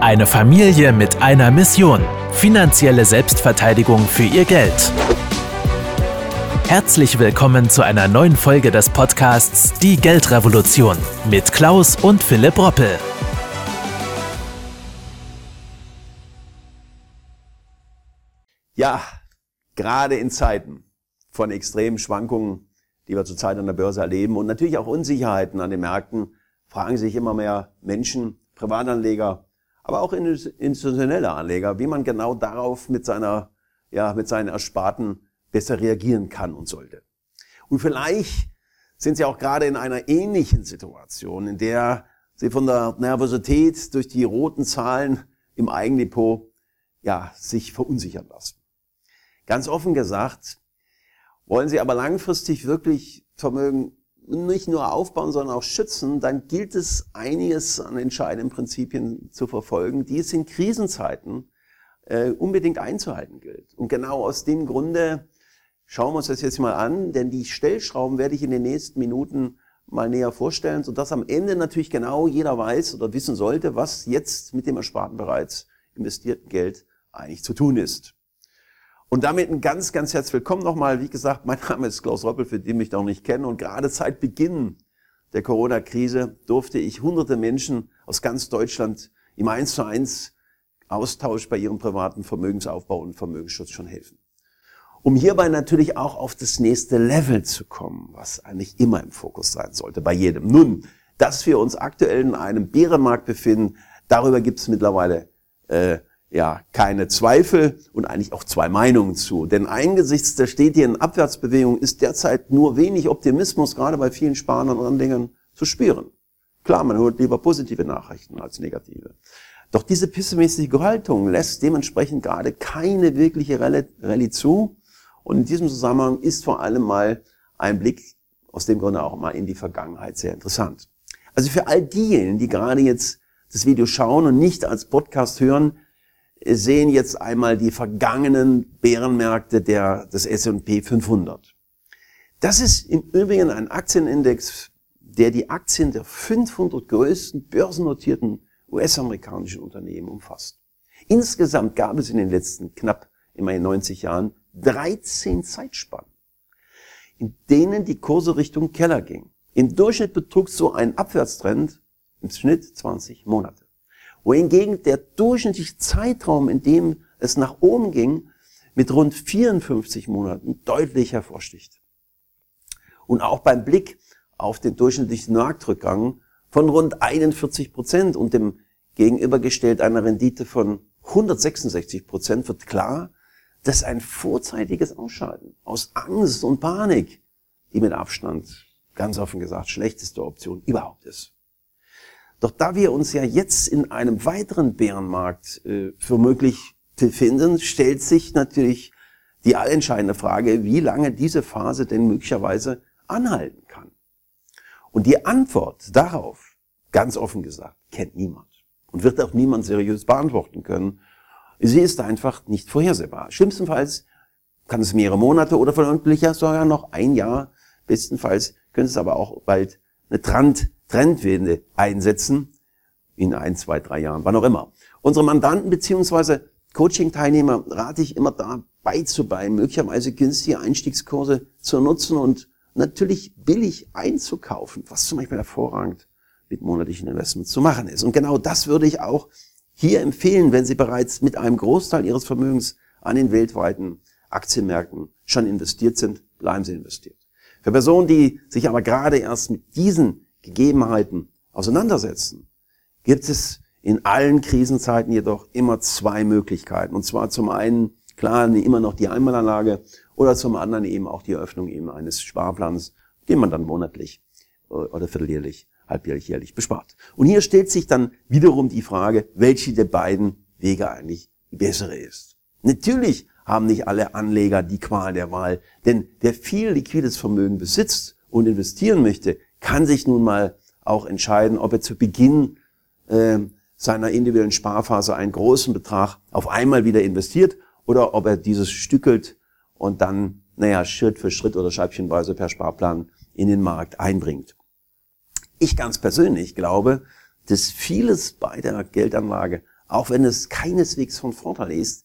Eine Familie mit einer Mission. Finanzielle Selbstverteidigung für ihr Geld. Herzlich willkommen zu einer neuen Folge des Podcasts Die Geldrevolution mit Klaus und Philipp Roppel. Ja, gerade in Zeiten von extremen Schwankungen, die wir zurzeit an der Börse erleben und natürlich auch Unsicherheiten an den Märkten, fragen sich immer mehr Menschen, Privatanleger, aber auch institutionelle Anleger, wie man genau darauf mit seiner, ja, mit seinen Ersparten besser reagieren kann und sollte. Und vielleicht sind Sie auch gerade in einer ähnlichen Situation, in der Sie von der Nervosität durch die roten Zahlen im Eigendepot, ja, sich verunsichern lassen. Ganz offen gesagt, wollen Sie aber langfristig wirklich Vermögen nicht nur aufbauen, sondern auch schützen, dann gilt es einiges an entscheidenden Prinzipien zu verfolgen, die es in Krisenzeiten äh, unbedingt einzuhalten gilt. Und genau aus dem Grunde schauen wir uns das jetzt mal an, denn die Stellschrauben werde ich in den nächsten Minuten mal näher vorstellen, sodass am Ende natürlich genau jeder weiß oder wissen sollte, was jetzt mit dem ersparten bereits investierten Geld eigentlich zu tun ist. Und damit ein ganz, ganz herzlich willkommen nochmal. Wie gesagt, mein Name ist Klaus Roppel, für den mich noch nicht kennen. Und gerade seit Beginn der Corona-Krise durfte ich hunderte Menschen aus ganz Deutschland im 1 zu 1 Austausch bei ihrem privaten Vermögensaufbau und Vermögensschutz schon helfen. Um hierbei natürlich auch auf das nächste Level zu kommen, was eigentlich immer im Fokus sein sollte, bei jedem. Nun, dass wir uns aktuell in einem Bärenmarkt befinden, darüber gibt es mittlerweile äh, ja keine Zweifel und eigentlich auch zwei Meinungen zu. Denn angesichts der stetigen Abwärtsbewegung ist derzeit nur wenig Optimismus, gerade bei vielen Sparern und Anlegern, zu spüren. Klar, man hört lieber positive Nachrichten als negative. Doch diese pessimistische Haltung lässt dementsprechend gerade keine wirkliche Rallye zu. Und in diesem Zusammenhang ist vor allem mal ein Blick aus dem Grunde auch mal in die Vergangenheit sehr interessant. Also für all diejenigen, die gerade jetzt das Video schauen und nicht als Podcast hören, sehen jetzt einmal die vergangenen Bärenmärkte der, des S&P 500. Das ist im Übrigen ein Aktienindex, der die Aktien der 500 größten börsennotierten US-amerikanischen Unternehmen umfasst. Insgesamt gab es in den letzten knapp immerhin 90 Jahren 13 Zeitspannen, in denen die Kurse Richtung Keller ging. Im Durchschnitt betrug so ein Abwärtstrend im Schnitt 20 Monate wohingegen der durchschnittliche Zeitraum, in dem es nach oben ging, mit rund 54 Monaten deutlich hervorsticht. Und auch beim Blick auf den durchschnittlichen Marktrückgang von rund 41 Prozent und dem gegenübergestellt einer Rendite von 166 Prozent wird klar, dass ein vorzeitiges Ausschalten aus Angst und Panik die mit Abstand, ganz offen gesagt, schlechteste Option überhaupt ist. Doch da wir uns ja jetzt in einem weiteren Bärenmarkt äh, für möglich befinden, stellt sich natürlich die allentscheidende Frage, wie lange diese Phase denn möglicherweise anhalten kann. Und die Antwort darauf, ganz offen gesagt, kennt niemand und wird auch niemand seriös beantworten können. Sie ist einfach nicht vorhersehbar. Schlimmstenfalls kann es mehrere Monate oder vermutlich sogar noch ein Jahr, bestenfalls könnte es aber auch bald eine Trend Trendwende einsetzen in ein, zwei, drei Jahren, wann auch immer. Unsere Mandanten beziehungsweise Coaching-Teilnehmer rate ich immer da beizubein, möglicherweise günstige Einstiegskurse zu nutzen und natürlich billig einzukaufen, was zum Beispiel hervorragend mit monatlichen Investments zu machen ist. Und genau das würde ich auch hier empfehlen, wenn Sie bereits mit einem Großteil Ihres Vermögens an den weltweiten Aktienmärkten schon investiert sind, bleiben Sie investiert. Für Personen, die sich aber gerade erst mit diesen Gegebenheiten auseinandersetzen, gibt es in allen Krisenzeiten jedoch immer zwei Möglichkeiten. Und zwar zum einen, klar, immer noch die Einmalanlage oder zum anderen eben auch die Eröffnung eben eines Sparplans, den man dann monatlich äh, oder vierteljährlich, halbjährlich, jährlich bespart. Und hier stellt sich dann wiederum die Frage, welche der beiden Wege eigentlich die bessere ist. Natürlich haben nicht alle Anleger die Qual der Wahl, denn wer viel liquides Vermögen besitzt und investieren möchte, kann sich nun mal auch entscheiden, ob er zu Beginn äh, seiner individuellen Sparphase einen großen Betrag auf einmal wieder investiert oder ob er dieses stückelt und dann, naja, Schritt für Schritt oder scheibchenweise per Sparplan in den Markt einbringt. Ich ganz persönlich glaube, dass vieles bei der Geldanlage auch wenn es keineswegs von Vorteil ist,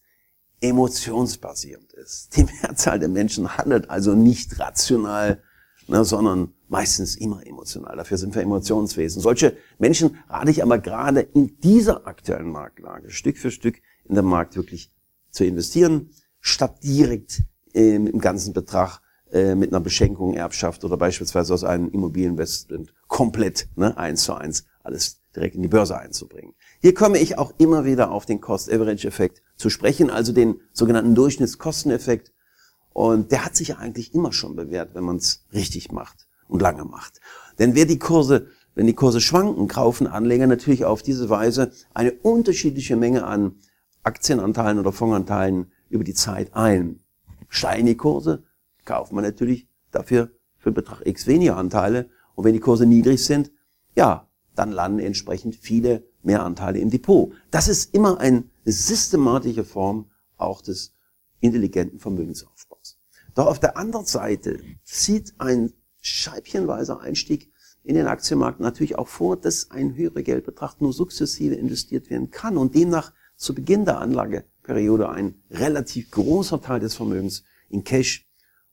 emotionsbasierend ist. Die Mehrzahl der Menschen handelt also nicht rational, ne, sondern meistens immer emotional. Dafür sind wir Emotionswesen. Solche Menschen rate ich aber gerade in dieser aktuellen Marktlage Stück für Stück in den Markt wirklich zu investieren, statt direkt ähm, im ganzen Betrag äh, mit einer Beschenkung, Erbschaft oder beispielsweise aus einem Immobilieninvestment komplett ne, eins zu eins alles direkt in die Börse einzubringen. Hier komme ich auch immer wieder auf den Cost-Average-Effekt zu sprechen, also den sogenannten Durchschnittskosteneffekt. Und der hat sich ja eigentlich immer schon bewährt, wenn man es richtig macht und lange macht. Denn wer die Kurse, wenn die Kurse schwanken, kaufen Anleger natürlich auf diese Weise eine unterschiedliche Menge an Aktienanteilen oder Fondsanteilen über die Zeit ein. Steigen die Kurse, kauft man natürlich dafür für Betrag X weniger Anteile. Und wenn die Kurse niedrig sind, ja, dann landen entsprechend viele mehr Anteile im Depot. Das ist immer eine systematische Form auch des intelligenten Vermögensaufbaus. Doch auf der anderen Seite zieht ein scheibchenweiser Einstieg in den Aktienmarkt natürlich auch vor, dass ein höherer Geldbetrag nur sukzessive investiert werden kann und demnach zu Beginn der Anlageperiode ein relativ großer Teil des Vermögens in Cash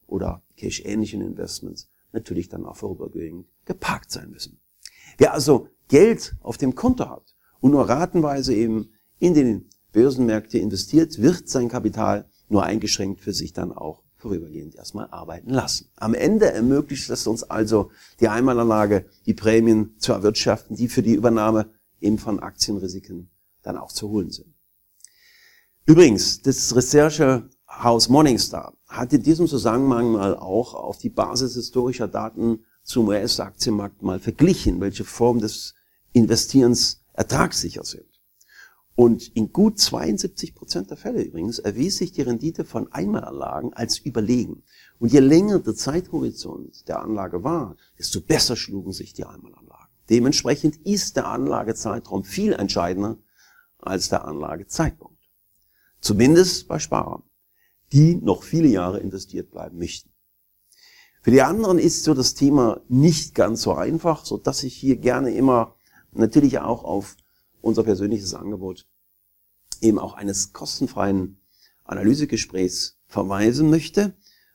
oder Cash-ähnlichen Investments natürlich dann auch vorübergehend geparkt sein müssen. Wer also Geld auf dem Konto hat und nur ratenweise eben in den Börsenmärkte investiert, wird sein Kapital nur eingeschränkt für sich dann auch vorübergehend erstmal arbeiten lassen. Am Ende ermöglicht es uns also die Einmalanlage, die Prämien zu erwirtschaften, die für die Übernahme eben von Aktienrisiken dann auch zu holen sind. Übrigens, das Recherchehaus Morningstar hat in diesem Zusammenhang mal auch auf die Basis historischer Daten zum US-Aktienmarkt mal verglichen, welche Form des Investierens ertragssicher sind. Und in gut 72 Prozent der Fälle übrigens erwies sich die Rendite von Einmalanlagen als überlegen. Und je länger der Zeithorizont der Anlage war, desto besser schlugen sich die Einmalanlagen. Dementsprechend ist der Anlagezeitraum viel entscheidender als der Anlagezeitpunkt. Zumindest bei Sparern, die noch viele Jahre investiert bleiben möchten. Für die anderen ist so das Thema nicht ganz so einfach, so dass ich hier gerne immer natürlich auch auf unser persönliches Angebot eben auch eines kostenfreien Analysegesprächs verweisen möchte,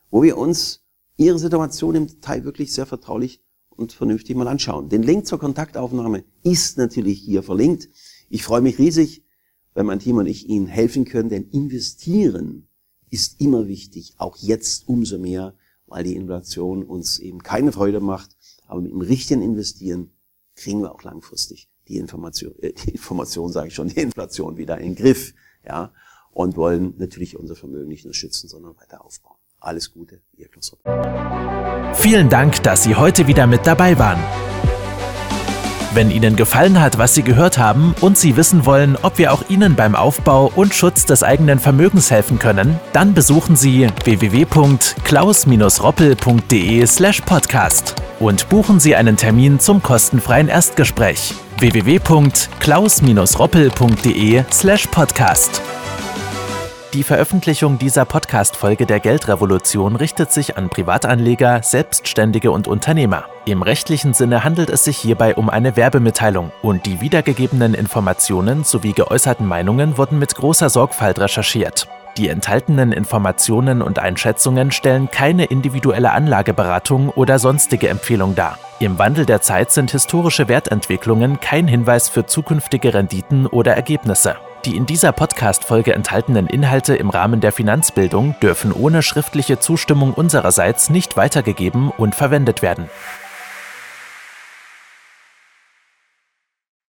wo wir uns Ihre Situation im Detail wirklich sehr vertraulich und vernünftig mal anschauen. Den Link zur Kontaktaufnahme ist natürlich hier verlinkt. Ich freue mich riesig, wenn mein Team und ich Ihnen helfen können, denn investieren ist immer wichtig, auch jetzt umso mehr, weil die Inflation uns eben keine Freude macht. Aber mit dem richtigen Investieren kriegen wir auch langfristig die Information, äh, die Information sage ich schon, die Inflation wieder in den Griff, ja, und wollen natürlich unser Vermögen nicht nur schützen, sondern weiter aufbauen. Alles Gute, ihr Klaus Vielen Dank, dass Sie heute wieder mit dabei waren. Wenn Ihnen gefallen hat, was Sie gehört haben und Sie wissen wollen, ob wir auch Ihnen beim Aufbau und Schutz des eigenen Vermögens helfen können, dann besuchen Sie www.klaus-roppel.de/podcast und buchen Sie einen Termin zum kostenfreien Erstgespräch www.klaus-roppel.de/podcast. Die Veröffentlichung dieser Podcast-Folge der Geldrevolution richtet sich an Privatanleger, Selbstständige und Unternehmer. Im rechtlichen Sinne handelt es sich hierbei um eine Werbemitteilung und die wiedergegebenen Informationen sowie geäußerten Meinungen wurden mit großer Sorgfalt recherchiert. Die enthaltenen Informationen und Einschätzungen stellen keine individuelle Anlageberatung oder sonstige Empfehlung dar. Im Wandel der Zeit sind historische Wertentwicklungen kein Hinweis für zukünftige Renditen oder Ergebnisse. Die in dieser Podcast-Folge enthaltenen Inhalte im Rahmen der Finanzbildung dürfen ohne schriftliche Zustimmung unsererseits nicht weitergegeben und verwendet werden.